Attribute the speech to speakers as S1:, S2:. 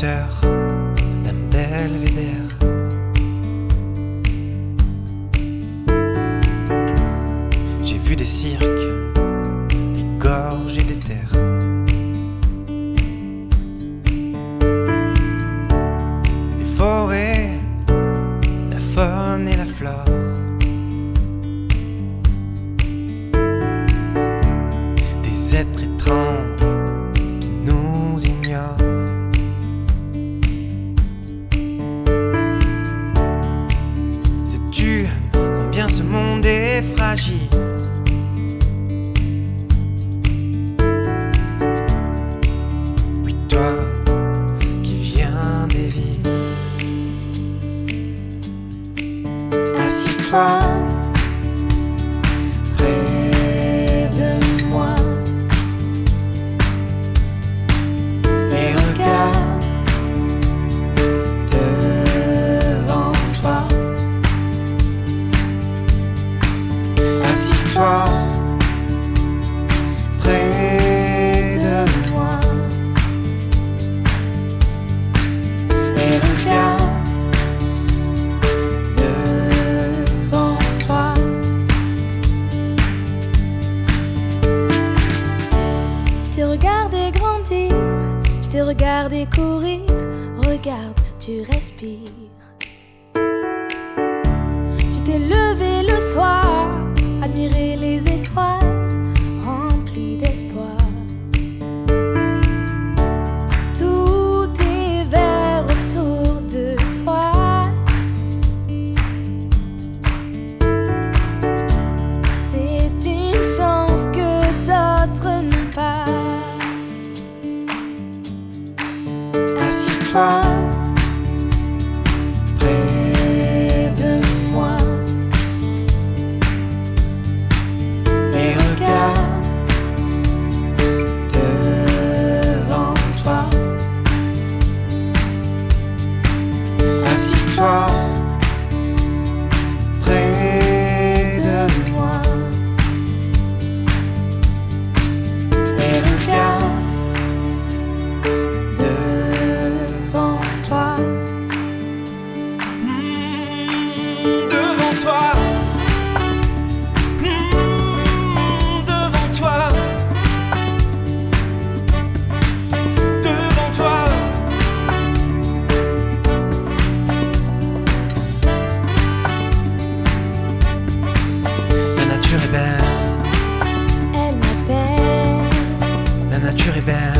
S1: d'un belvédère. J'ai vu des cirques, des gorges et des terres. Des forêts, la faune et la flore. Des êtres Oui, toi qui viens des villes.
S2: Assieds-toi regardé grandir, je t'ai regardé courir. Regarde, tu respires. Tu t'es levé le soir, admirer les étoiles. smile nature est belle.